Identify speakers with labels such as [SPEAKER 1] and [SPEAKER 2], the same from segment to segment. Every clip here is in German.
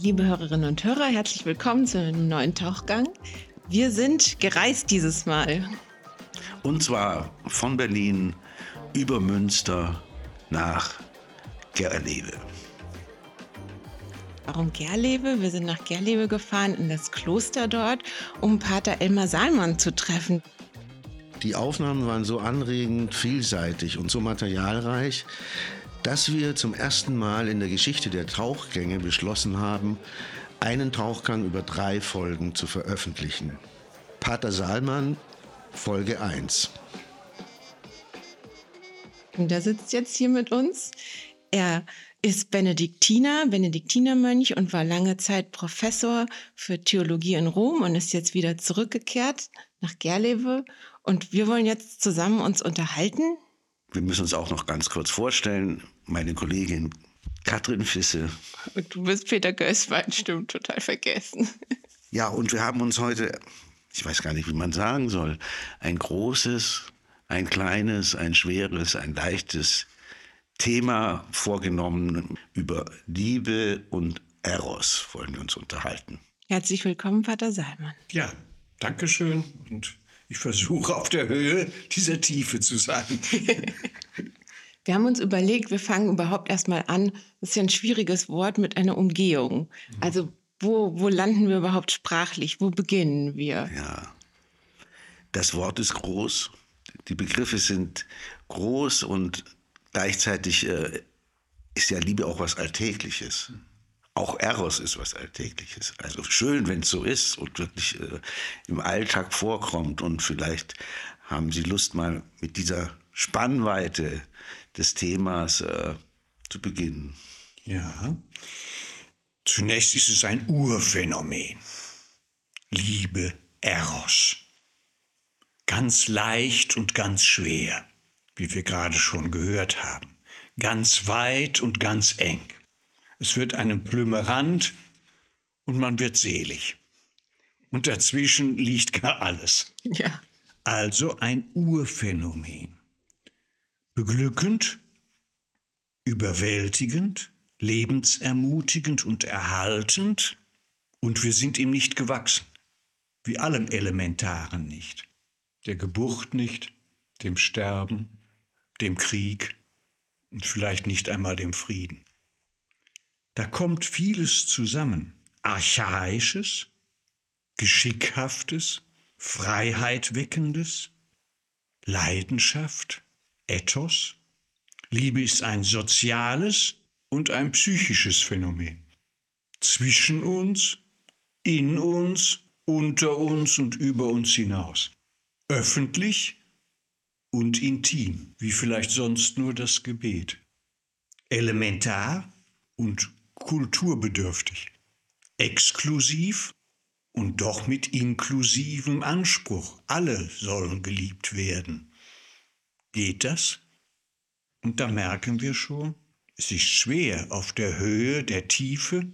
[SPEAKER 1] Liebe Hörerinnen und Hörer, herzlich willkommen zu einem neuen Tauchgang. Wir sind gereist dieses Mal.
[SPEAKER 2] Und zwar von Berlin über Münster nach Gerlewe.
[SPEAKER 1] Warum Gerlewe? Wir sind nach Gerlewe gefahren, in das Kloster dort, um Pater Elmar Salmann zu treffen.
[SPEAKER 2] Die Aufnahmen waren so anregend, vielseitig und so materialreich, dass wir zum ersten Mal in der Geschichte der Tauchgänge beschlossen haben, einen Tauchgang über drei Folgen zu veröffentlichen. Pater Salman, Folge 1.
[SPEAKER 1] Und der sitzt jetzt hier mit uns. Er ist Benediktiner, Benediktinermönch und war lange Zeit Professor für Theologie in Rom und ist jetzt wieder zurückgekehrt nach Gerlewe. Und wir wollen jetzt zusammen uns unterhalten
[SPEAKER 2] wir müssen uns auch noch ganz kurz vorstellen. Meine Kollegin Katrin Fisse.
[SPEAKER 1] Und du bist Peter Gößwein, stimmt, total vergessen.
[SPEAKER 2] Ja, und wir haben uns heute, ich weiß gar nicht, wie man sagen soll, ein großes, ein kleines, ein schweres, ein leichtes Thema vorgenommen. Über Liebe und Eros wollen wir uns unterhalten.
[SPEAKER 1] Herzlich willkommen, Pater Salman.
[SPEAKER 3] Ja, Dankeschön und ich versuche auf der Höhe dieser Tiefe zu sein.
[SPEAKER 1] Wir haben uns überlegt, wir fangen überhaupt erstmal an. Das ist ja ein schwieriges Wort mit einer Umgehung. Also wo, wo landen wir überhaupt sprachlich? Wo beginnen wir?
[SPEAKER 2] Ja, das Wort ist groß. Die Begriffe sind groß und gleichzeitig äh, ist ja Liebe auch was Alltägliches. Auch Eros ist was Alltägliches. Also schön, wenn es so ist und wirklich äh, im Alltag vorkommt. Und vielleicht haben Sie Lust, mal mit dieser Spannweite des Themas äh, zu beginnen.
[SPEAKER 3] Ja. Zunächst ist es ein Urphänomen. Liebe, Eros. Ganz leicht und ganz schwer, wie wir gerade schon gehört haben. Ganz weit und ganz eng. Es wird einem Plümerand und man wird selig. Und dazwischen liegt gar alles.
[SPEAKER 1] Ja.
[SPEAKER 3] Also ein Urphänomen. Beglückend, überwältigend, lebensermutigend und erhaltend. Und wir sind ihm nicht gewachsen. Wie allem Elementaren nicht. Der Geburt nicht, dem Sterben, dem Krieg und vielleicht nicht einmal dem Frieden. Da kommt vieles zusammen. Archaisches, Geschickhaftes, Freiheit weckendes, Leidenschaft, Ethos. Liebe ist ein soziales und ein psychisches Phänomen. Zwischen uns, in uns, unter uns und über uns hinaus. Öffentlich und intim, wie vielleicht sonst nur das Gebet. Elementar und kulturbedürftig, exklusiv und doch mit inklusivem Anspruch. Alle sollen geliebt werden. Geht das? Und da merken wir schon, es ist schwer auf der Höhe der Tiefe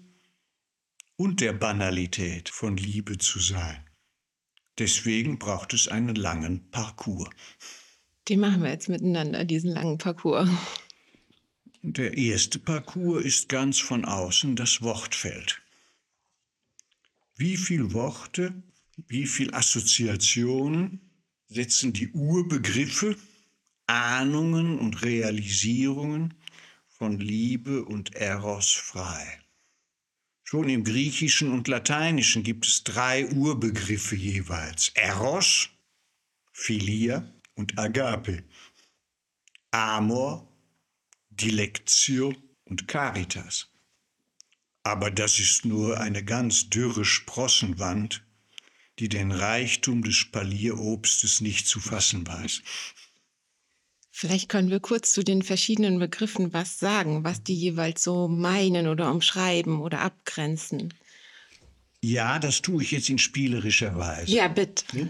[SPEAKER 3] und der Banalität von Liebe zu sein. Deswegen braucht es einen langen Parcours.
[SPEAKER 1] Den machen wir jetzt miteinander, diesen langen Parcours.
[SPEAKER 3] Der erste Parcours ist ganz von außen das Wortfeld. Wie viele Worte, wie viele Assoziationen setzen die Urbegriffe, Ahnungen und Realisierungen von Liebe und Eros frei? Schon im Griechischen und Lateinischen gibt es drei Urbegriffe jeweils. Eros, Philia und Agape. Amor Dilectio und Caritas. Aber das ist nur eine ganz dürre Sprossenwand, die den Reichtum des Spalierobstes nicht zu fassen weiß.
[SPEAKER 1] Vielleicht können wir kurz zu den verschiedenen Begriffen was sagen, was die jeweils so meinen oder umschreiben oder abgrenzen.
[SPEAKER 3] Ja, das tue ich jetzt in spielerischer Weise.
[SPEAKER 1] Ja, bitte.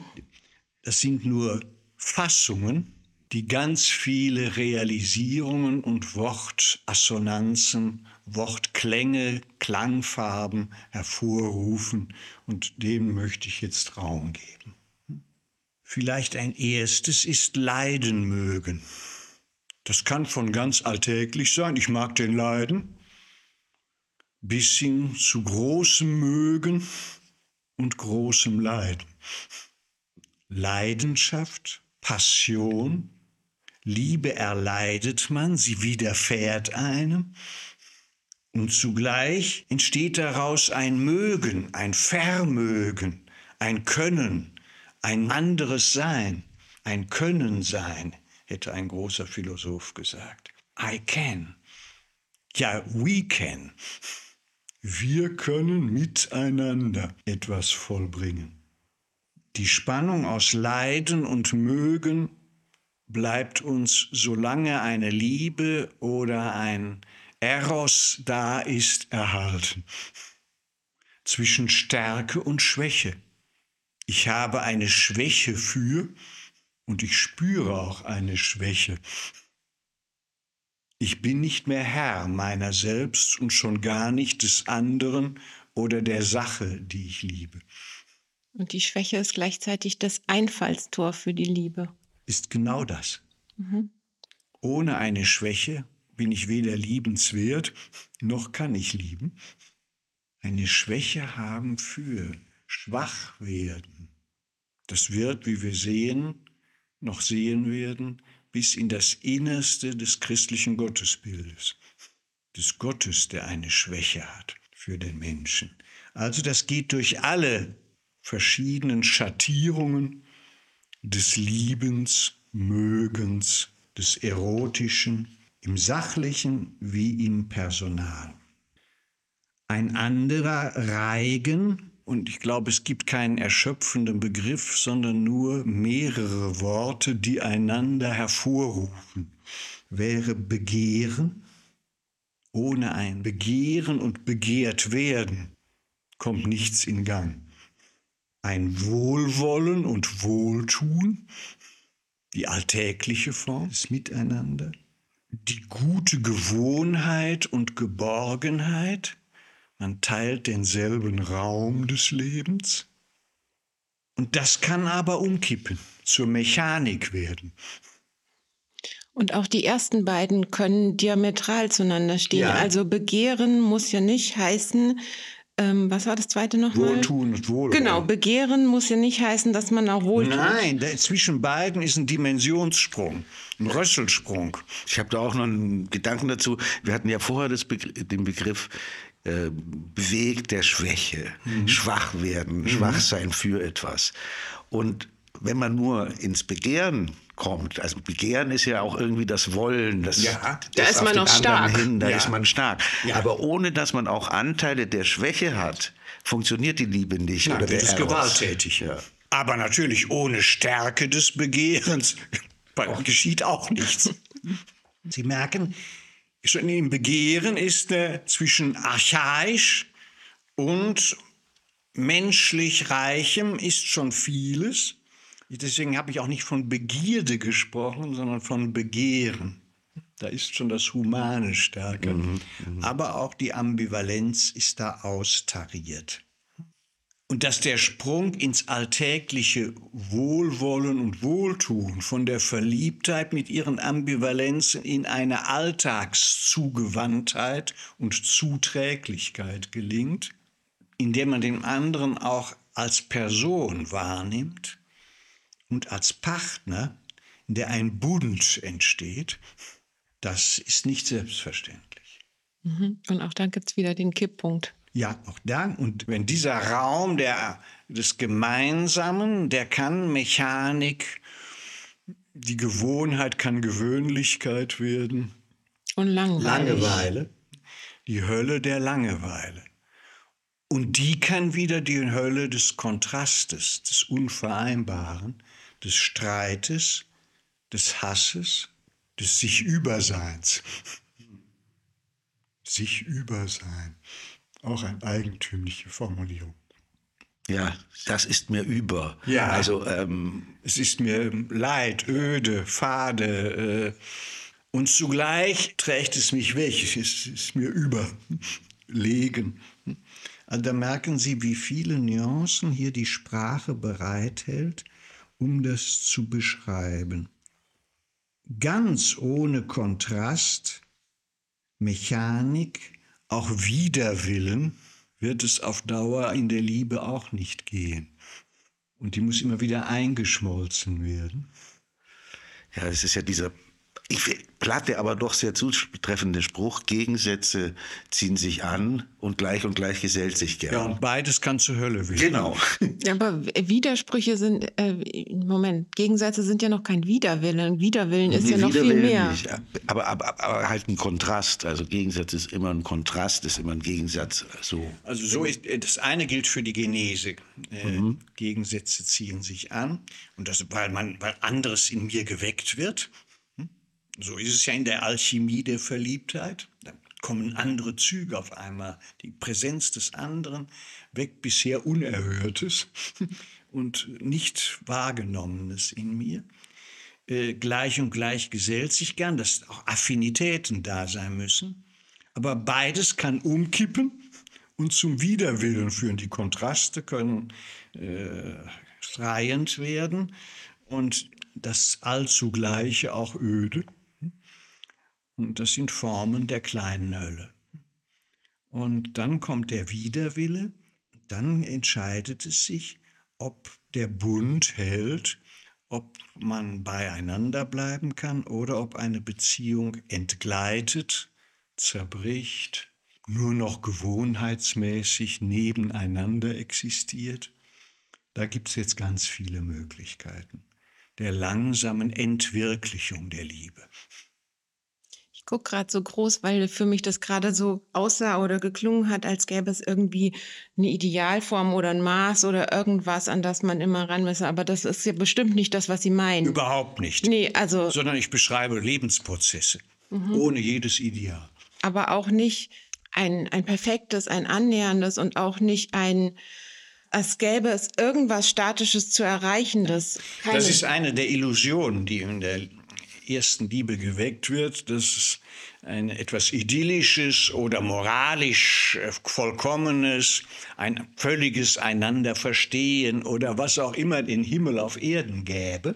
[SPEAKER 3] Das sind nur Fassungen die ganz viele Realisierungen und Wortassonanzen, Wortklänge, Klangfarben hervorrufen und dem möchte ich jetzt Raum geben. Vielleicht ein erstes ist Leiden mögen. Das kann von ganz alltäglich sein, ich mag den Leiden, bis hin zu großem Mögen und großem Leiden. Leidenschaft, Passion, Liebe erleidet man, sie widerfährt einem. Und zugleich entsteht daraus ein Mögen, ein Vermögen, ein Können, ein anderes Sein, ein Können sein, hätte ein großer Philosoph gesagt. I can. Ja, we can. Wir können miteinander etwas vollbringen. Die Spannung aus Leiden und Mögen bleibt uns, solange eine Liebe oder ein Eros da ist, erhalten. Zwischen Stärke und Schwäche. Ich habe eine Schwäche für und ich spüre auch eine Schwäche. Ich bin nicht mehr Herr meiner selbst und schon gar nicht des anderen oder der Sache, die ich liebe.
[SPEAKER 1] Und die Schwäche ist gleichzeitig das Einfallstor für die Liebe.
[SPEAKER 3] Ist genau das. Mhm. Ohne eine Schwäche bin ich weder liebenswert, noch kann ich lieben. Eine Schwäche haben für schwach werden. Das wird, wie wir sehen, noch sehen werden, bis in das Innerste des christlichen Gottesbildes, des Gottes, der eine Schwäche hat für den Menschen. Also das geht durch alle verschiedenen Schattierungen des Liebens, Mögens, des Erotischen, im sachlichen wie im Personal. Ein anderer Reigen und ich glaube, es gibt keinen erschöpfenden Begriff, sondern nur mehrere Worte, die einander hervorrufen. Wäre Begehren, ohne ein Begehren und begehrt werden, kommt nichts in Gang. Ein Wohlwollen und Wohltun, die alltägliche Form des Miteinander, die gute Gewohnheit und Geborgenheit, man teilt denselben Raum des Lebens. Und das kann aber umkippen, zur Mechanik werden.
[SPEAKER 1] Und auch die ersten beiden können diametral zueinander stehen. Ja. Also Begehren muss ja nicht heißen, ähm, was war das zweite nochmal?
[SPEAKER 3] Wohltun und Wohl.
[SPEAKER 1] Genau, Begehren muss ja nicht heißen, dass man auch wohltut.
[SPEAKER 3] Nein, zwischen beiden ist ein Dimensionssprung, ein Rösselsprung.
[SPEAKER 2] Ich habe da auch noch einen Gedanken dazu. Wir hatten ja vorher Begr den Begriff äh, bewegt der Schwäche, mhm. schwach werden, mhm. schwach sein für etwas. Und wenn man nur ins Begehren kommt. Also Begehren ist ja auch irgendwie das Wollen, das,
[SPEAKER 1] ja, da ist man noch stark.
[SPEAKER 2] Hin, da
[SPEAKER 1] ja.
[SPEAKER 2] ist man stark. Ja. Aber ohne dass man auch Anteile der Schwäche hat, funktioniert die Liebe nicht.
[SPEAKER 3] Nein, oder das ist gewalttätig. Ja. Aber natürlich ohne Stärke des Begehrens geschieht auch nichts. Sie merken, schon im Begehren ist äh, zwischen archaisch und menschlich Reichem ist schon vieles. Deswegen habe ich auch nicht von Begierde gesprochen, sondern von Begehren. Da ist schon das Humane stärker. Mhm, mh. Aber auch die Ambivalenz ist da austariert. Und dass der Sprung ins alltägliche Wohlwollen und Wohltun von der Verliebtheit mit ihren Ambivalenzen in eine Alltagszugewandtheit und Zuträglichkeit gelingt, indem man den anderen auch als Person wahrnimmt, und als Partner, in der ein Bund entsteht, das ist nicht selbstverständlich.
[SPEAKER 1] Mhm. Und auch dann gibt es wieder den Kipppunkt.
[SPEAKER 3] Ja, auch dann. Und wenn dieser Raum der, des Gemeinsamen, der kann Mechanik, die Gewohnheit kann Gewöhnlichkeit werden.
[SPEAKER 1] Und Langeweile.
[SPEAKER 3] Langeweile. Die Hölle der Langeweile. Und die kann wieder die Hölle des Kontrastes, des Unvereinbaren, des Streites, des Hasses, des Sich-Überseins. Sich-Übersein. Auch eine eigentümliche Formulierung.
[SPEAKER 2] Ja, das ist mir über.
[SPEAKER 3] Ja, also ähm, es ist mir leid, öde, fade. Äh, und zugleich trägt es mich weg. Es ist mir überlegen. Also da merken Sie, wie viele Nuancen hier die Sprache bereithält, um das zu beschreiben. Ganz ohne Kontrast, Mechanik, auch Widerwillen wird es auf Dauer in der Liebe auch nicht gehen. Und die muss immer wieder eingeschmolzen werden.
[SPEAKER 2] Ja, es ist ja dieser ich platte, aber doch sehr zutreffende Spruch, Gegensätze ziehen sich an und gleich und gleich gesellt sich gern.
[SPEAKER 3] Ja, und beides kann zur Hölle werden.
[SPEAKER 2] Genau.
[SPEAKER 1] Aber Widersprüche sind, äh, Moment, Gegensätze sind ja noch kein Widerwillen. Widerwillen ist
[SPEAKER 2] Nee,
[SPEAKER 1] ja noch viel mehr.
[SPEAKER 2] Nicht. Aber, aber, aber halt ein Kontrast. Also Gegensatz ist immer ein Kontrast, ist immer ein Gegensatz. So.
[SPEAKER 3] Also so ist, das eine gilt für die Genese. Äh, Gegensätze ziehen sich an. Und das, weil, man, weil anderes in mir geweckt wird. So ist es ja in der Alchemie der Verliebtheit. Da kommen andere Züge auf einmal. Die Präsenz des anderen weckt bisher Unerhörtes und nicht Wahrgenommenes in mir. Äh, gleich und gleich gesellt sich gern, dass auch Affinitäten da sein müssen. Aber beides kann umkippen und zum Widerwillen führen. Die Kontraste können äh, schreiend werden und das Allzugleiche auch öde. Und das sind Formen der kleinen Hölle. Und dann kommt der Widerwille, dann entscheidet es sich, ob der Bund hält, ob man beieinander bleiben kann oder ob eine Beziehung entgleitet, zerbricht, nur noch gewohnheitsmäßig nebeneinander existiert. Da gibt es jetzt ganz viele Möglichkeiten der langsamen Entwirklichung der Liebe.
[SPEAKER 1] Gucke gerade so groß, weil für mich das gerade so aussah oder geklungen hat, als gäbe es irgendwie eine Idealform oder ein Maß oder irgendwas, an das man immer ran müsse. Aber das ist ja bestimmt nicht das, was Sie meinen.
[SPEAKER 3] Überhaupt nicht.
[SPEAKER 1] Nee, also,
[SPEAKER 3] Sondern ich beschreibe Lebensprozesse ohne jedes Ideal.
[SPEAKER 1] aber auch nicht ein, ein perfektes, ein annäherndes und auch nicht ein, als gäbe es irgendwas Statisches zu erreichendes. Keine,
[SPEAKER 3] Das ist eine der Illusionen, die in der ersten Liebe geweckt wird, dass ein etwas Idyllisches oder moralisch äh, Vollkommenes, ein völliges Einanderverstehen oder was auch immer den Himmel auf Erden gäbe.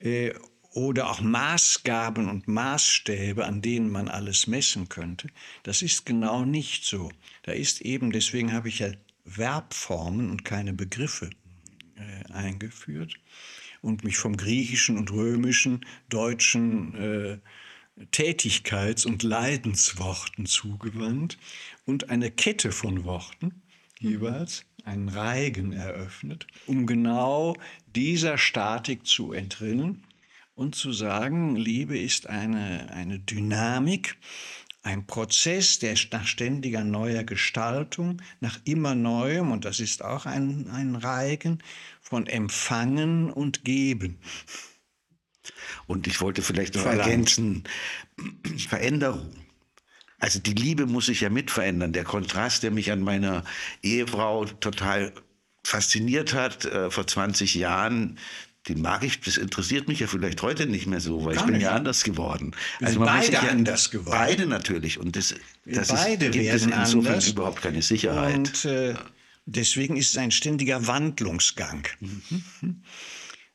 [SPEAKER 3] Äh, oder auch Maßgaben und Maßstäbe, an denen man alles messen könnte. Das ist genau nicht so. Da ist eben, deswegen habe ich ja Verbformen und keine Begriffe äh, eingeführt und mich vom griechischen und römischen, deutschen äh, Tätigkeits- und Leidensworten zugewandt und eine Kette von Worten jeweils, einen Reigen eröffnet, um genau dieser Statik zu entrinnen und zu sagen, Liebe ist eine, eine Dynamik, ein Prozess der nach ständiger neuer Gestaltung, nach immer neuem, und das ist auch ein, ein Reigen von Empfangen und Geben.
[SPEAKER 2] Und ich wollte vielleicht noch ergänzen, Veränderung. Also die Liebe muss sich ja mit verändern. Der Kontrast, der mich an meiner Ehefrau total fasziniert hat äh, vor 20 Jahren, den mag ich, das interessiert mich ja vielleicht heute nicht mehr so, weil
[SPEAKER 3] Gar
[SPEAKER 2] ich bin
[SPEAKER 3] nicht.
[SPEAKER 2] ja anders geworden.
[SPEAKER 3] Wir
[SPEAKER 2] muss
[SPEAKER 3] beide
[SPEAKER 2] ja,
[SPEAKER 3] anders geworden.
[SPEAKER 2] Beide natürlich. Und das, das
[SPEAKER 3] beide
[SPEAKER 2] ist, gibt es insofern
[SPEAKER 3] anders.
[SPEAKER 2] überhaupt keine Sicherheit.
[SPEAKER 3] Und äh, deswegen ist es ein ständiger Wandlungsgang.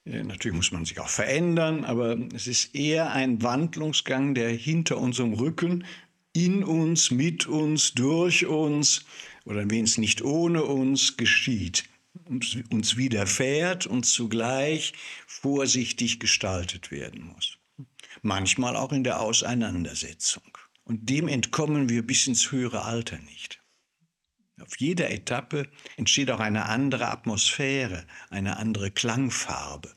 [SPEAKER 3] Äh, Natürlich muss man sich auch verändern, aber es ist eher ein Wandlungsgang, der hinter unserem Rücken, in uns, mit uns, durch uns oder wenigstens nicht ohne uns geschieht und uns widerfährt und zugleich vorsichtig gestaltet werden muss. Manchmal auch in der Auseinandersetzung. Und dem entkommen wir bis ins höhere Alter nicht. Auf jeder Etappe entsteht auch eine andere Atmosphäre, eine andere Klangfarbe.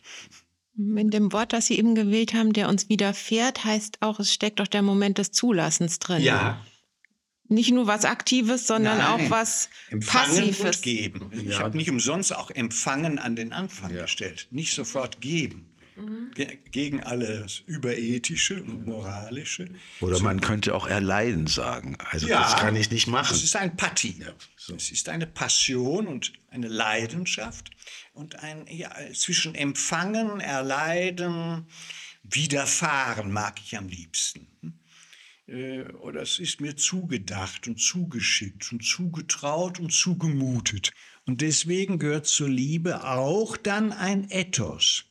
[SPEAKER 1] in dem Wort, das Sie eben gewählt haben, der uns widerfährt, heißt auch, es steckt auch der Moment des Zulassens drin. Nicht nur was Aktives, sondern
[SPEAKER 3] Nein.
[SPEAKER 1] auch was
[SPEAKER 3] Empfangen
[SPEAKER 1] Passives.
[SPEAKER 3] und geben. Ich habe nicht umsonst auch Empfangen an den Anfang gestellt, nicht sofort geben. Ge- Gegen alles Überethische und Moralische.
[SPEAKER 2] Oder man könnte auch erleiden sagen. Also das kann ich nicht machen.
[SPEAKER 3] Es ist ein Patti. Es ist eine Passion und eine Leidenschaft und ein ja, zwischen Empfangen, Erleiden, Widerfahren mag ich am liebsten. Äh, Oder es ist mir zugedacht und zugeschickt und zugetraut und zugemutet. Und deswegen gehört zur Liebe auch dann ein Ethos.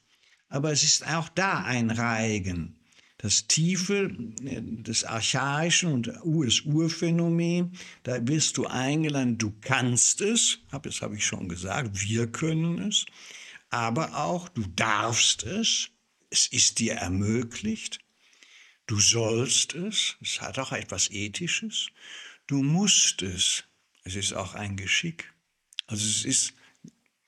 [SPEAKER 3] Aber es ist auch da ein Reigen. das Tiefe äh, des Archaischen und das Urphänomen, da wirst du eingeladen, du kannst es, das habe ich schon gesagt, wir können es, aber auch du darfst es, es ist dir ermöglicht, du sollst es, es hat auch etwas Ethisches, du musst es, es ist auch ein Geschick. Also es ist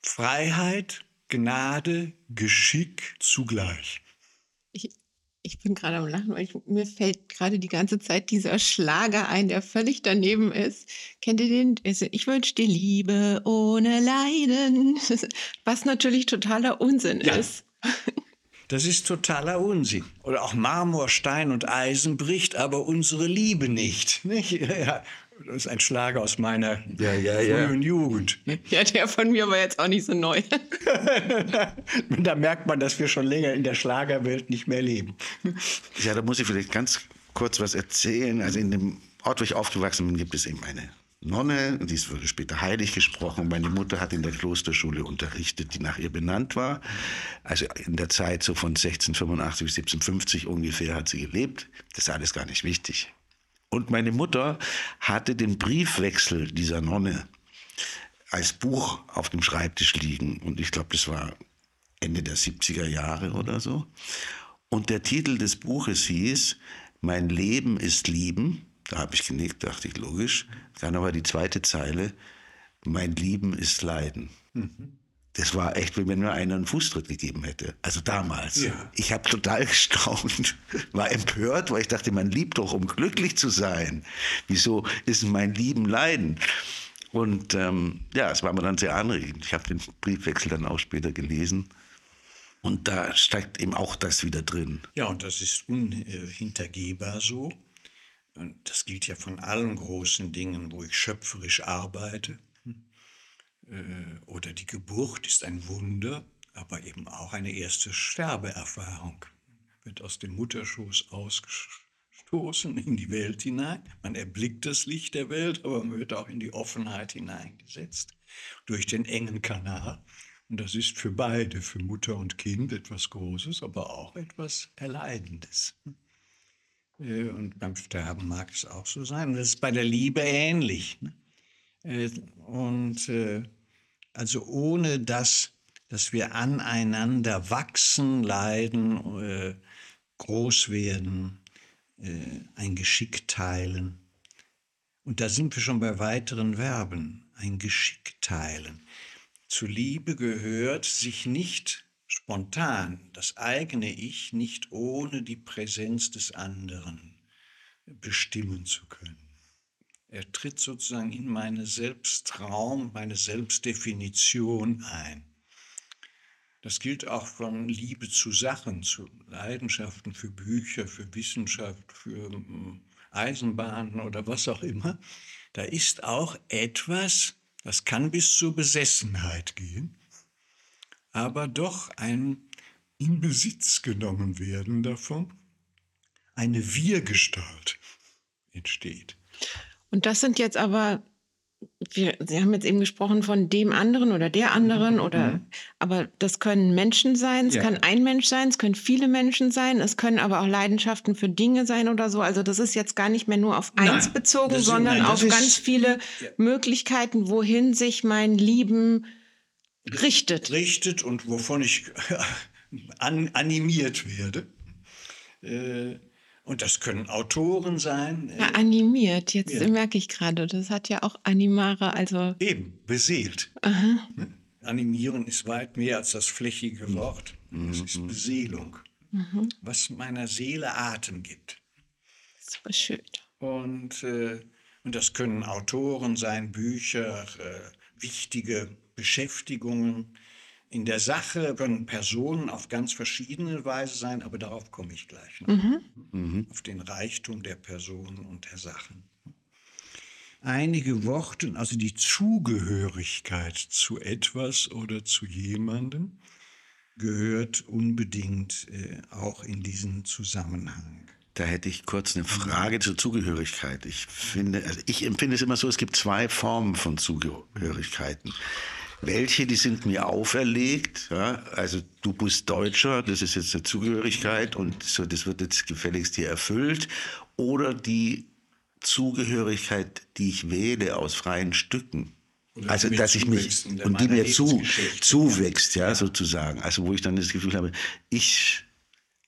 [SPEAKER 3] Freiheit, Gnade, Geschick zugleich.
[SPEAKER 1] Ich, ich bin gerade am Lachen, weil ich, mir fällt gerade die ganze Zeit dieser Schlager ein, der völlig daneben ist. Kennt ihr den? Ich wünsche dir Liebe ohne Leiden. Was natürlich totaler Unsinn ja. ist.
[SPEAKER 3] Das ist totaler Unsinn. Oder auch Marmor, Stein und Eisen bricht aber unsere Liebe nicht. nicht? Ja, das ist ein Schlager aus meiner ja, ja, frühen ja. Jugend.
[SPEAKER 1] Ja, der von mir war jetzt auch nicht so neu.
[SPEAKER 3] da merkt man, dass wir schon länger in der Schlagerwelt nicht mehr leben.
[SPEAKER 2] Ja, da muss ich vielleicht ganz kurz was erzählen. Also in dem Ort, wo ich aufgewachsen bin, gibt es eben eine Nonne, die wurde später heilig gesprochen. Meine Mutter hat in der Klosterschule unterrichtet, die nach ihr benannt war. Also in der Zeit so von 1685 bis 1750 ungefähr hat sie gelebt. Das ist alles gar nicht wichtig. Und meine Mutter hatte den Briefwechsel dieser Nonne als Buch auf dem Schreibtisch liegen. Und ich glaube, das war Ende der 70er Jahre oder so. Und der Titel des Buches hieß Mein Leben ist Lieben. Da habe ich genickt, dachte ich, logisch. Dann aber die zweite Zeile, Mein Lieben ist Leiden. Mhm das war echt, wie wenn mir einer einen Fußtritt gegeben hätte. Also damals. Ja. Ich habe total gestaunt, war empört, weil ich dachte, man liebt doch, um glücklich zu sein. Wieso ist mein Lieben Leiden? Und ähm, ja, es war mir dann sehr anregend. Ich habe den Briefwechsel dann auch später gelesen. Und da steckt eben auch das wieder drin.
[SPEAKER 3] Ja, und das ist unhintergehbar so. Und das gilt ja von allen großen Dingen, wo ich schöpferisch arbeite. Äh, oder die Geburt ist ein Wunder, aber eben auch eine erste Sterbeerfahrung. Wird aus dem Mutterschoß ausgestoßen in die Welt hinein. Man erblickt das Licht der Welt, aber man wird auch in die Offenheit hineingesetzt durch den engen Kanal. Und das ist für beide, für Mutter und Kind, etwas Großes, aber auch etwas Erleidendes. Äh, und beim Sterben mag es auch so sein. Das ist bei der Liebe ähnlich. Ne? Äh, und also ohne das, dass wir aneinander wachsen, leiden, äh, groß werden, äh, ein Geschick teilen. Und da sind wir schon bei weiteren Verben, ein Geschick teilen. Zu Liebe gehört, sich nicht spontan, das eigene Ich nicht ohne die Präsenz des anderen bestimmen zu können. Er tritt sozusagen in meine Selbstraum, meine Selbstdefinition ein. Das gilt auch von Liebe zu Sachen, zu Leidenschaften für Bücher, für Wissenschaft, für hm, Eisenbahnen oder was auch immer. Da ist auch etwas, das kann bis zur Besessenheit gehen, aber doch ein in Besitz genommen werden davon, eine Wir-Gestalt entsteht.
[SPEAKER 1] Und das sind jetzt aber, wir, Sie haben jetzt eben gesprochen von dem anderen oder der anderen mhm. oder, mhm. aber das können Menschen sein, es ja. kann ein Mensch sein, es können viele Menschen sein, es können aber auch Leidenschaften für Dinge sein oder so. Also das ist jetzt gar nicht mehr nur auf eins nein, bezogen, sondern nein, auf ist, ganz viele ja. Möglichkeiten, wohin sich mein Lieben richtet.
[SPEAKER 3] Richtet und wovon ich an, animiert werde. Äh, und das können Autoren sein.
[SPEAKER 1] Ja, animiert, jetzt ja. merke ich gerade, das hat ja auch Animare, also.
[SPEAKER 3] Eben, beseelt. Aha. Ne? Animieren ist weit mehr als das flächige Wort. Das ist mhm. Beseelung, mhm. was meiner Seele Atem gibt.
[SPEAKER 1] Super schön.
[SPEAKER 3] Und, äh, und das können Autoren sein, Bücher, äh, wichtige Beschäftigungen in der Sache können Personen auf ganz verschiedene Weise sein, aber darauf komme ich gleich noch. Mhm. Mhm. Auf den Reichtum der Personen und der Sachen. Einige Worte, also die Zugehörigkeit zu etwas oder zu jemandem, gehört unbedingt äh, auch in diesen Zusammenhang.
[SPEAKER 2] Da hätte ich kurz eine Frage zur Zugehörigkeit. Ich finde, also ich empfinde es immer so, es gibt zwei Formen von Zugehörigkeiten. Welche, die sind mir auferlegt. Ja? Also du bist Deutscher, das ist jetzt eine Zugehörigkeit und so, das wird jetzt gefälligst hier erfüllt. Oder die Zugehörigkeit, die ich wähle aus freien Stücken.
[SPEAKER 3] Oder
[SPEAKER 2] also, dass ich mich und die mir zu, zuwächst, ja, sozusagen. Also, wo ich dann das Gefühl habe, ich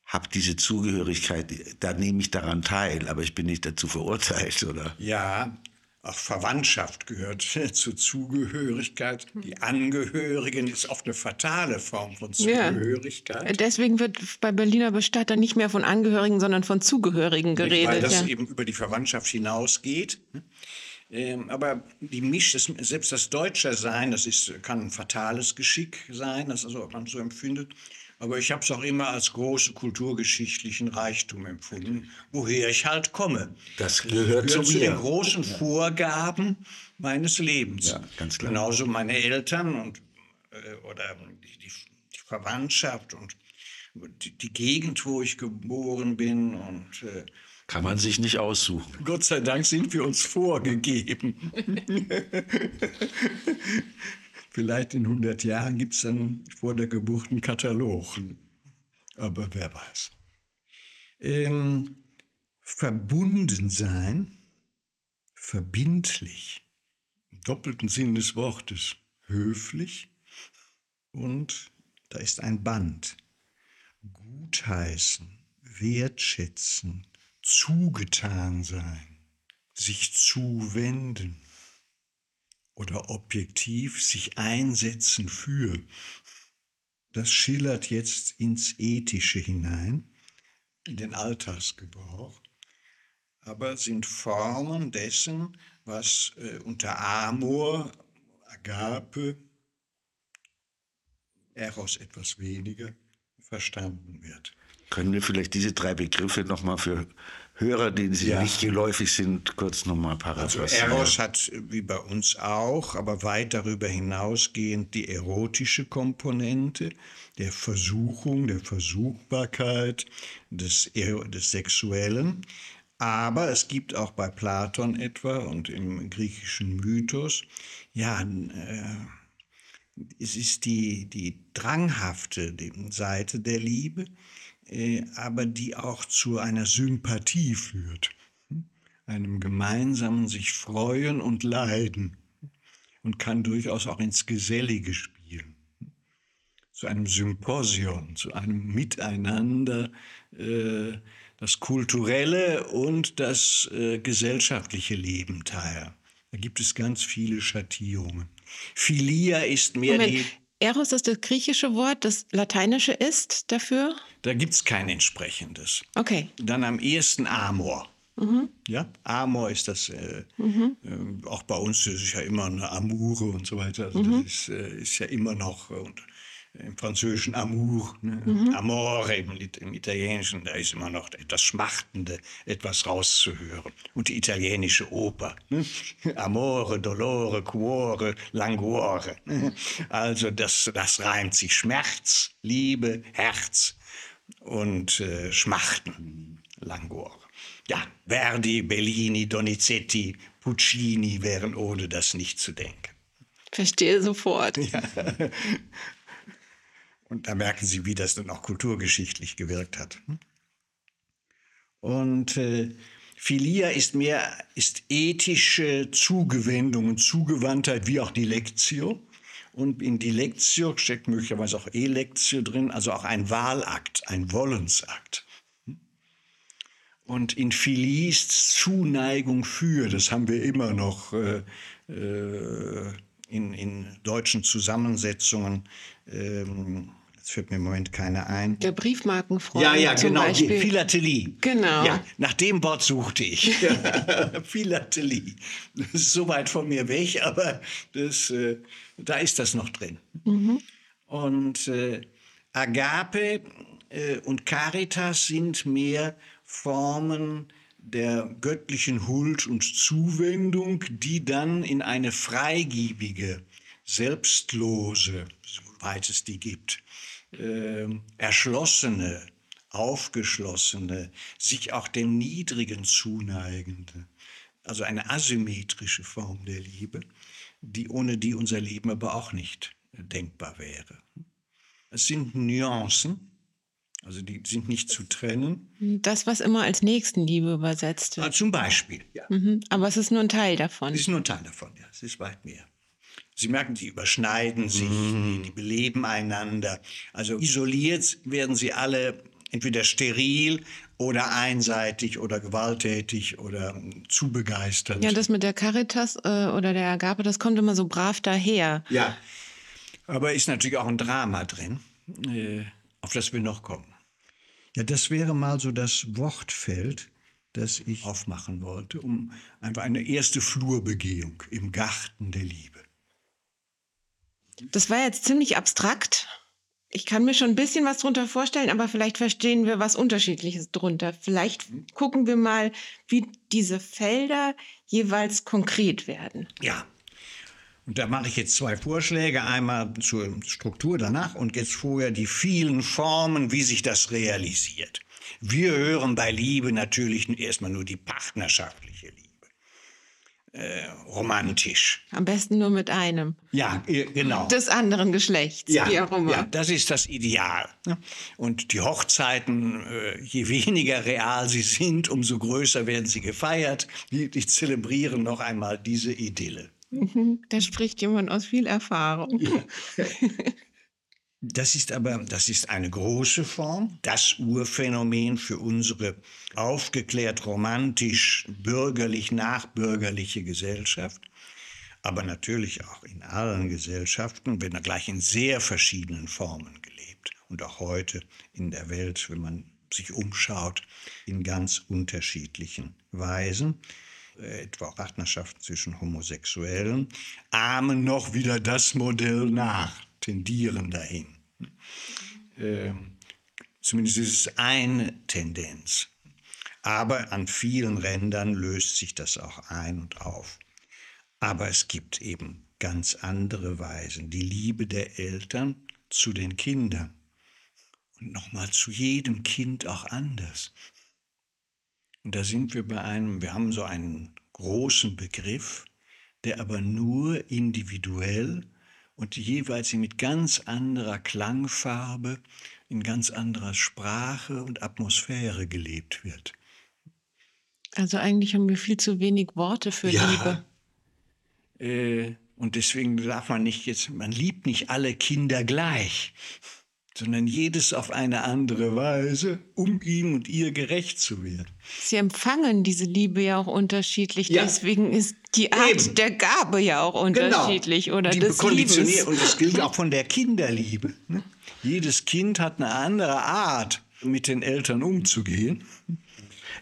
[SPEAKER 2] habe diese Zugehörigkeit, da nehme ich daran teil, aber ich bin nicht dazu verurteilt, oder?
[SPEAKER 3] Ja, auch Verwandtschaft gehört zur Zugehörigkeit. Die Angehörigen ist oft eine fatale Form von
[SPEAKER 1] Ja.
[SPEAKER 3] Zugehörigkeit.
[SPEAKER 1] Deswegen wird bei Berliner Bestatter nicht mehr von Angehörigen, sondern von Zugehörigen
[SPEAKER 3] Nicht, weil
[SPEAKER 1] geredet.
[SPEAKER 3] das
[SPEAKER 1] Ja.
[SPEAKER 3] eben über die Verwandtschaft hinausgeht. Ähm, aber die Misch, das, selbst das Deutscher sein, das ist, kann ein fatales Geschick sein, das also, ob man so empfindet. Aber ich habe es auch immer als großen kulturgeschichtlichen Reichtum empfunden, woher ich halt komme.
[SPEAKER 2] Das gehört zu
[SPEAKER 3] gehört zu den
[SPEAKER 2] mir.
[SPEAKER 3] großen Vorgaben meines Lebens.
[SPEAKER 2] Ja, ganz klar.
[SPEAKER 3] Genauso meine Eltern und äh, oder die, die, die Verwandtschaft und die, die Gegend, wo ich geboren bin und äh,
[SPEAKER 2] Kann man sich nicht aussuchen.
[SPEAKER 3] Gott sei Dank sind wir uns vorgegeben. Vielleicht in 100 Jahren gibt es dann vor der Geburt einen Katalog. Aber wer weiß. Ähm, verbunden sein, verbindlich, im doppelten Sinn des Wortes, höflich und da ist ein Band. Gutheißen, wertschätzen, zugetan sein, sich zuwenden oder objektiv sich einsetzen für. Das schillert jetzt ins Ethische hinein, in den Alltagsgebrauch, aber sind Formen dessen, was äh, unter Amor, Agape, Eros etwas weniger verstanden wird.
[SPEAKER 2] Können wir vielleicht diese drei Begriffe nochmal für Hörer, sie
[SPEAKER 3] Ja.
[SPEAKER 2] nicht geläufig sind, kurz nochmal
[SPEAKER 3] Also
[SPEAKER 2] paraphrasieren?
[SPEAKER 3] Eros hat wie bei uns auch, aber weit darüber hinausgehend die erotische Komponente der Versuchung, der Versuchbarkeit, des, des Sexuellen. Aber es gibt auch bei Platon etwa und im griechischen Mythos, ja, äh, es ist die, die dranghafte die Seite der Liebe, aber die auch zu einer Sympathie führt einem gemeinsamen sich freuen und leiden und kann durchaus auch ins Gesellige spielen. Zu einem Symposion, zu einem Miteinander, äh, das kulturelle und das äh, gesellschaftliche Leben teilen. Da gibt es ganz viele Schattierungen. Philia ist mehr
[SPEAKER 1] Moment,
[SPEAKER 3] die.
[SPEAKER 1] Eros ist das griechische Wort, das lateinische ist dafür?
[SPEAKER 3] Da gibt es kein entsprechendes.
[SPEAKER 1] Okay.
[SPEAKER 3] Dann am ehesten Amor. Ja, Amor ist das, äh, äh, auch bei uns ist es ja immer eine Amoure und so weiter. Also Das ist, äh, ist ja immer noch, äh, und im Französischen Amour, ne? Amore im, im Italienischen, da ist immer noch etwas Schmachtende, etwas rauszuhören. Und die italienische Oper, ne? Amore, Dolore, Cuore, Languore. ne? Also das, das reimt sich Schmerz, Liebe, Herz und äh, Schmachten, Languore. Ja, Verdi, Bellini, Donizetti, Puccini wären ohne das nicht zu denken.
[SPEAKER 1] Verstehe sofort.
[SPEAKER 3] Und da merken Sie, wie das dann auch kulturgeschichtlich gewirkt hat. Und äh, Philia ist mehr ist ethische Zugewendung und Zugewandtheit, wie auch die Lectio. Und in die Lectio steckt möglicherweise auch Electio drin, also auch ein Wahlakt, ein Wollensakt. Und in Philie ist Zuneigung für, das haben wir immer noch äh, äh, in, in deutschen Zusammensetzungen. Ähm, jetzt fällt mir im Moment keine ein.
[SPEAKER 1] Der Briefmarkenfreund
[SPEAKER 3] Ja, ja, genau,
[SPEAKER 1] Beispiel.
[SPEAKER 3] Philatelie.
[SPEAKER 1] Genau.
[SPEAKER 3] Ja, nach dem Wort suchte ich. Philatelie. Das ist so weit von mir weg, aber das, äh, da ist das noch drin. Und äh, Agape äh, und Caritas sind mehr Formen der göttlichen Huld und Zuwendung, die dann in eine freigiebige, selbstlose, soweit es die gibt, äh, erschlossene, aufgeschlossene, sich auch dem Niedrigen zuneigende, also eine asymmetrische Form der Liebe, die, ohne die unser Leben aber auch nicht denkbar wäre. Es sind Nuancen, also die sind nicht zu trennen.
[SPEAKER 1] Das, was immer als Nächstenliebe übersetzt wird.
[SPEAKER 3] Ah, zum Beispiel, ja.
[SPEAKER 1] Mhm. Aber es ist nur ein Teil davon.
[SPEAKER 3] Es ist nur ein Teil davon, ja. Es ist weit mehr. Sie merken, sie überschneiden sich, die, die beleben einander. Also isoliert werden sie alle entweder steril oder einseitig oder gewalttätig oder ähm, zu begeistert.
[SPEAKER 1] Ja, das mit der Caritas äh, oder der Agape, das kommt immer so brav daher.
[SPEAKER 3] Ja, aber ist natürlich auch ein Drama drin, äh, auf das wir noch kommen. Ja, das wäre mal so das Wortfeld, das ich aufmachen wollte, um einfach eine erste Flurbegehung im Garten der Liebe.
[SPEAKER 1] Das war jetzt ziemlich abstrakt. Ich kann mir schon ein bisschen was drunter vorstellen, aber vielleicht verstehen wir was Unterschiedliches drunter. Vielleicht gucken wir mal, wie diese Felder jeweils konkret werden.
[SPEAKER 3] Ja. Und da mache ich jetzt zwei Vorschläge. Einmal zur Struktur danach und jetzt vorher die vielen Formen, wie sich das realisiert. Wir hören bei Liebe natürlich erstmal nur die partnerschaftliche. Äh, romantisch.
[SPEAKER 1] Am besten nur mit einem.
[SPEAKER 3] Ja, äh, genau.
[SPEAKER 1] Des anderen Geschlechts,
[SPEAKER 3] ja,
[SPEAKER 1] wie auch immer.
[SPEAKER 3] ja, das ist das Ideal. Und die Hochzeiten, äh, je weniger real sie sind, umso größer werden sie gefeiert. Die, zelebrieren noch einmal diese Idylle.
[SPEAKER 1] Mhm. Da spricht jemand aus viel Erfahrung.
[SPEAKER 3] Das ist aber, das ist eine große Form, das Urphänomen für unsere aufgeklärt romantisch bürgerlich nachbürgerliche Gesellschaft, aber natürlich auch in allen Gesellschaften, wenn er gleich in sehr verschiedenen Formen gelebt. Und auch heute in der Welt, wenn man sich umschaut, in ganz unterschiedlichen Weisen. Etwa Partnerschaften zwischen Homosexuellen, ahmen noch wieder das Modell nach, tendieren dahin. Ähm, zumindest ist es eine Tendenz. Aber an vielen Rändern löst sich das auch ein und auf. Aber es gibt eben ganz andere Weisen. Die Liebe der Eltern zu den Kindern. Und nochmal zu jedem Kind auch anders. Und da sind wir bei einem, wir haben so einen großen Begriff, der aber nur individuell und jeweils mit ganz anderer Klangfarbe, in ganz anderer Sprache und Atmosphäre gelebt wird.
[SPEAKER 1] Also eigentlich haben wir viel zu wenig Worte für Liebe.
[SPEAKER 3] Äh, und deswegen darf man nicht jetzt, man liebt nicht alle Kinder gleich, sondern jedes auf eine andere Weise, um ihm und ihr gerecht zu werden.
[SPEAKER 1] Sie empfangen diese Liebe ja auch unterschiedlich.
[SPEAKER 3] Ja.
[SPEAKER 1] Deswegen ist die Art
[SPEAKER 3] Eben.
[SPEAKER 1] der Gabe ja auch unterschiedlich oder
[SPEAKER 3] Genau. Die
[SPEAKER 1] des Liebes.
[SPEAKER 3] Und das gilt auch von der Kinderliebe. Ne? Jedes Kind hat eine andere Art, mit den Eltern umzugehen.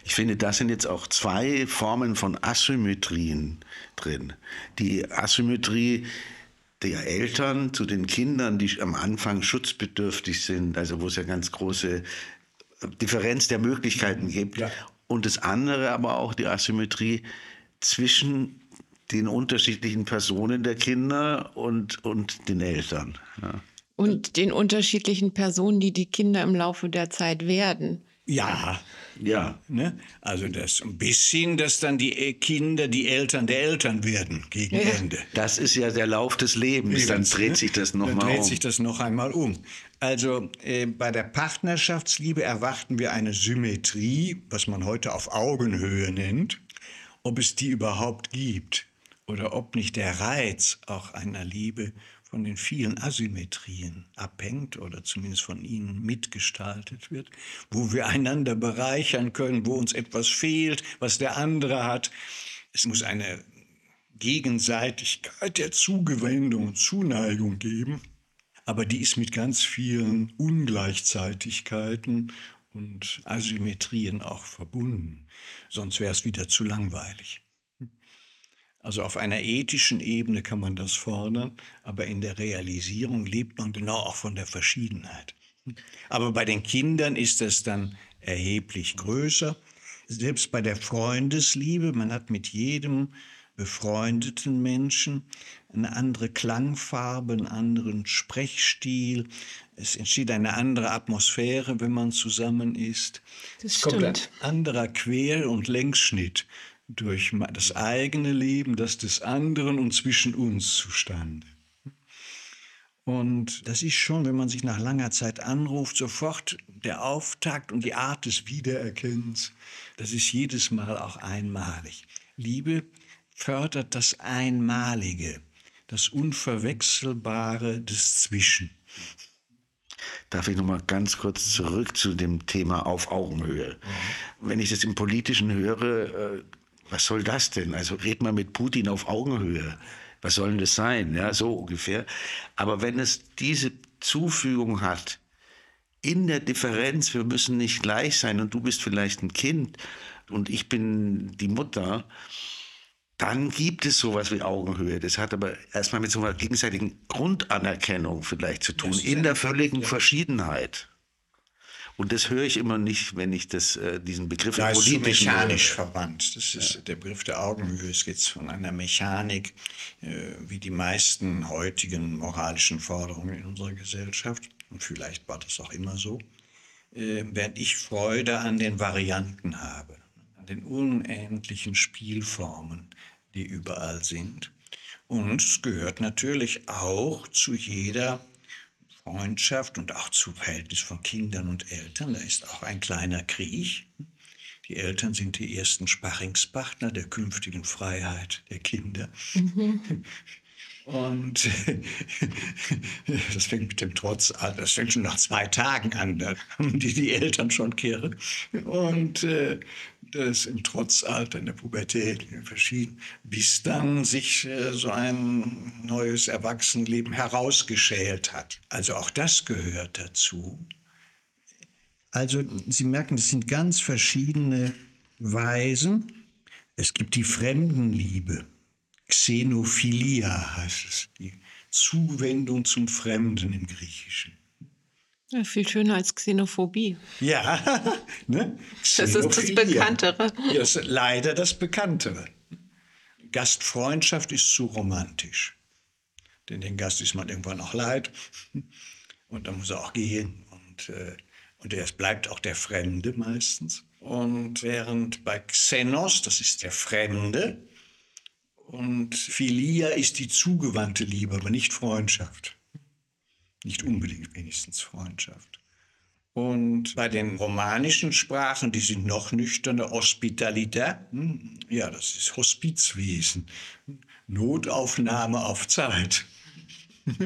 [SPEAKER 2] Ich finde, da sind jetzt auch zwei Formen von Asymmetrien drin. Die Asymmetrie der Eltern zu den Kindern, die am Anfang schutzbedürftig sind, also wo es ja ganz große Differenz der Möglichkeiten gibt.
[SPEAKER 3] Ja.
[SPEAKER 2] Und das andere aber auch die Asymmetrie zwischen den unterschiedlichen Personen der Kinder und, und den Eltern. Ja.
[SPEAKER 1] Und den unterschiedlichen Personen, die die Kinder im Laufe der Zeit werden.
[SPEAKER 3] Ja,
[SPEAKER 2] Ja.
[SPEAKER 3] ne? also das ein bisschen, dass dann die äh, Kinder die Eltern der Eltern werden gegen Ende.
[SPEAKER 2] Das ist ja der Lauf des Lebens. Dann
[SPEAKER 3] Lebens,
[SPEAKER 2] dreht
[SPEAKER 3] ne?
[SPEAKER 2] sich das
[SPEAKER 3] Dann
[SPEAKER 2] nochmal
[SPEAKER 3] dreht
[SPEAKER 2] um.
[SPEAKER 3] sich das noch einmal um. Also äh, bei der Partnerschaftsliebe erwarten wir eine Symmetrie, was man heute auf Augenhöhe nennt. Ob es die überhaupt gibt oder ob nicht der Reiz auch einer Liebe von den vielen Asymmetrien abhängt oder zumindest von ihnen mitgestaltet wird, wo wir einander bereichern können, wo uns etwas fehlt, was der andere hat. Es muss eine Gegenseitigkeit der Zugewendung und Zuneigung geben. Aber die ist mit ganz vielen Ungleichzeitigkeiten und Asymmetrien auch verbunden. Sonst wäre es wieder zu langweilig. Also auf einer ethischen Ebene kann man das fordern, aber in der Realisierung lebt man genau auch von der Verschiedenheit. Aber bei den Kindern ist das dann erheblich größer. Selbst bei der Freundesliebe, man hat mit jedem befreundeten Menschen eine andere Klangfarbe, einen anderen Sprechstil. Es entsteht eine andere Atmosphäre, wenn man zusammen ist.
[SPEAKER 1] Das
[SPEAKER 3] Es kommt ein anderer Quer- und Längsschnitt durch das eigene Leben, das des anderen und zwischen uns zustande. Und das ist schon, wenn man sich nach langer Zeit anruft, sofort der Auftakt und die Art des Wiedererkennens. Das ist jedes Mal auch einmalig. Liebe fördert das Einmalige, das Unverwechselbare des Zwischen.
[SPEAKER 2] Darf ich noch mal ganz kurz zurück zu dem Thema auf Augenhöhe? Mhm. Wenn ich das im Politischen höre, äh, was soll das denn? Also red mal mit Putin auf Augenhöhe was soll denn das sein? Ja, so ungefähr. Aber wenn es diese Zufügung hat, in der Differenz, wir müssen nicht gleich sein und du bist vielleicht ein Kind und ich bin die Mutter, dann gibt es sowas wie Augenhöhe. Das hat aber erstmal mit so einer gegenseitigen Grundanerkennung vielleicht zu tun, in der völligen Verschiedenheit. Und das höre ich immer nicht, wenn ich das, äh, diesen Begriff
[SPEAKER 3] da ist mechanisch höre. verwandt. Das ist ja. der Begriff der Augenhöhe. Es geht von einer Mechanik, äh, wie die meisten heutigen moralischen Forderungen in unserer Gesellschaft. Und vielleicht war das auch immer so. Äh, während ich Freude an den Varianten habe, an den unendlichen Spielformen, die überall sind. Und es gehört natürlich auch zu jeder Freundschaft und auch zum Verhältnis von Kindern und Eltern. Da ist auch ein kleiner Krieg. Die Eltern sind die ersten Sparringspartner der künftigen Freiheit der Kinder. Mhm. Und das fängt mit dem Trotz an, das fängt schon nach zwei Tagen an, da haben die, die Eltern schon kehren. Und äh, das im Trotzalter, in der Pubertät, verschieden, bis dann sich äh, so ein neues Erwachsenenleben herausgeschält hat. Also auch das gehört dazu. Also Sie merken, es sind ganz verschiedene Weisen. Es gibt die Fremdenliebe. Xenophilia heißt es, die Zuwendung zum Fremden im Griechischen.
[SPEAKER 1] Ja, viel schöner als Xenophobie.
[SPEAKER 3] Ja,
[SPEAKER 1] ne? das ist das Bekanntere.
[SPEAKER 3] Ja, das ist leider das Bekanntere. Gastfreundschaft ist zu romantisch. Denn den Gast ist man irgendwann auch leid. Und dann muss er auch gehen. Und, äh, und er bleibt auch der Fremde meistens. Und während bei Xenos, das ist der Fremde, und Philia ist die zugewandte Liebe, aber nicht Freundschaft. Nicht unbedingt wenigstens Freundschaft. Und bei den romanischen Sprachen, die sind noch nüchterner, Hospitalität, hm, ja, das ist Hospizwesen, Notaufnahme auf Zeit.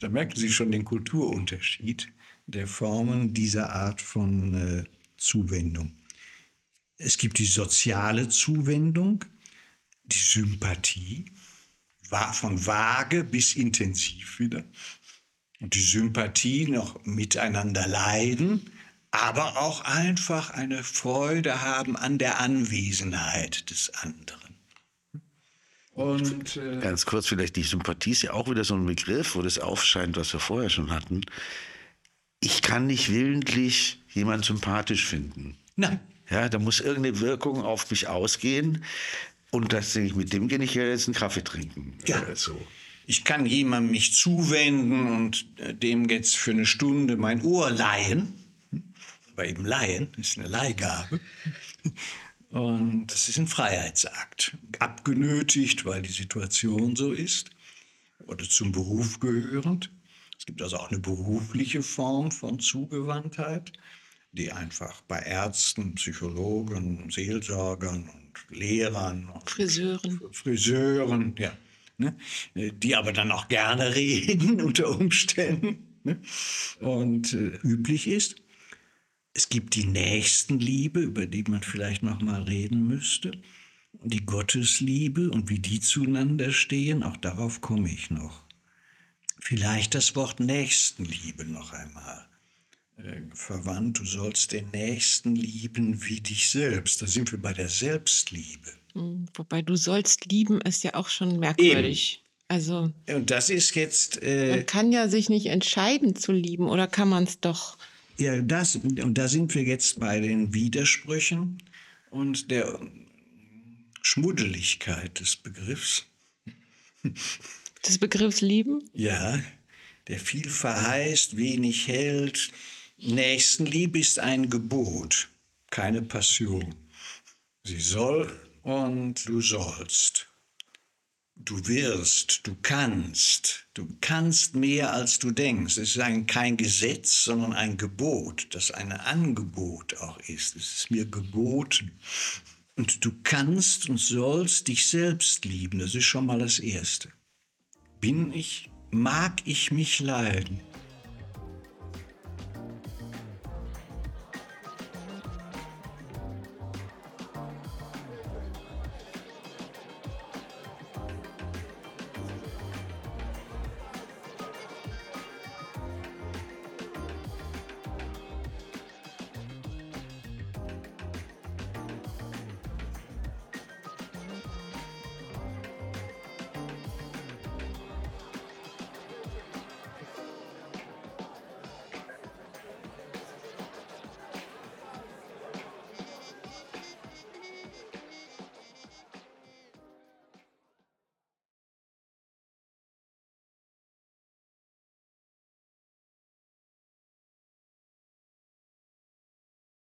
[SPEAKER 3] da merken Sie schon den Kulturunterschied der Formen dieser Art von äh, Zuwendung. Es gibt die soziale Zuwendung, die Sympathie, von vage bis intensiv wieder die Sympathie noch miteinander leiden, aber auch einfach eine Freude haben an der Anwesenheit des anderen.
[SPEAKER 2] Und, äh Ganz kurz vielleicht, die Sympathie ist ja auch wieder so ein Begriff, wo das aufscheint, was wir vorher schon hatten. Ich kann nicht willentlich jemanden sympathisch finden.
[SPEAKER 3] Nein.
[SPEAKER 2] Ja, da muss irgendeine Wirkung auf mich ausgehen. Und das denke ich, mit dem gehe ich ja jetzt einen Kaffee trinken.
[SPEAKER 3] Ja. So. Ich kann jemandem mich zuwenden und äh, dem jetzt für eine Stunde mein Ohr leihen. Aber eben leihen ist eine Leihgabe. Und das ist ein Freiheitsakt. Abgenötigt, weil die Situation so ist. Oder zum Beruf gehörend. Es gibt also auch eine berufliche Form von Zugewandtheit, die einfach bei Ärzten, Psychologen, Seelsorgern und Lehrern, und
[SPEAKER 1] Friseuren,
[SPEAKER 3] Friseuren, ja, ne? die aber dann auch gerne reden unter Umständen. Ne? Und äh, üblich ist, es gibt die Nächstenliebe, über die man vielleicht noch mal reden müsste, die Gottesliebe und wie die zueinander stehen, auch darauf komme ich noch. Vielleicht das Wort Nächstenliebe noch einmal äh, verwandt. Du sollst den Nächsten lieben wie dich selbst. Da sind wir bei der Selbstliebe.
[SPEAKER 1] Hm, wobei du sollst lieben ist ja auch schon merkwürdig. Eben. Also
[SPEAKER 3] und das ist jetzt.
[SPEAKER 1] Äh, man kann ja sich nicht entscheiden zu lieben, oder kann man es doch?
[SPEAKER 3] Ja, das und da sind wir jetzt bei den Widersprüchen und der Schmuddeligkeit des Begriffs.
[SPEAKER 1] Des Begriffs lieben?
[SPEAKER 3] Ja, der viel verheißt, wenig hält. Nächstenliebe ist ein Gebot, keine Passion. Sie soll und du sollst. Du wirst, du kannst, du kannst mehr als du denkst. Es ist ein, kein Gesetz, sondern ein Gebot, das ein Angebot auch ist. Es ist mir geboten. Und du kannst und sollst dich selbst lieben. Das ist schon mal das Erste. Bin ich, mag ich mich leiden?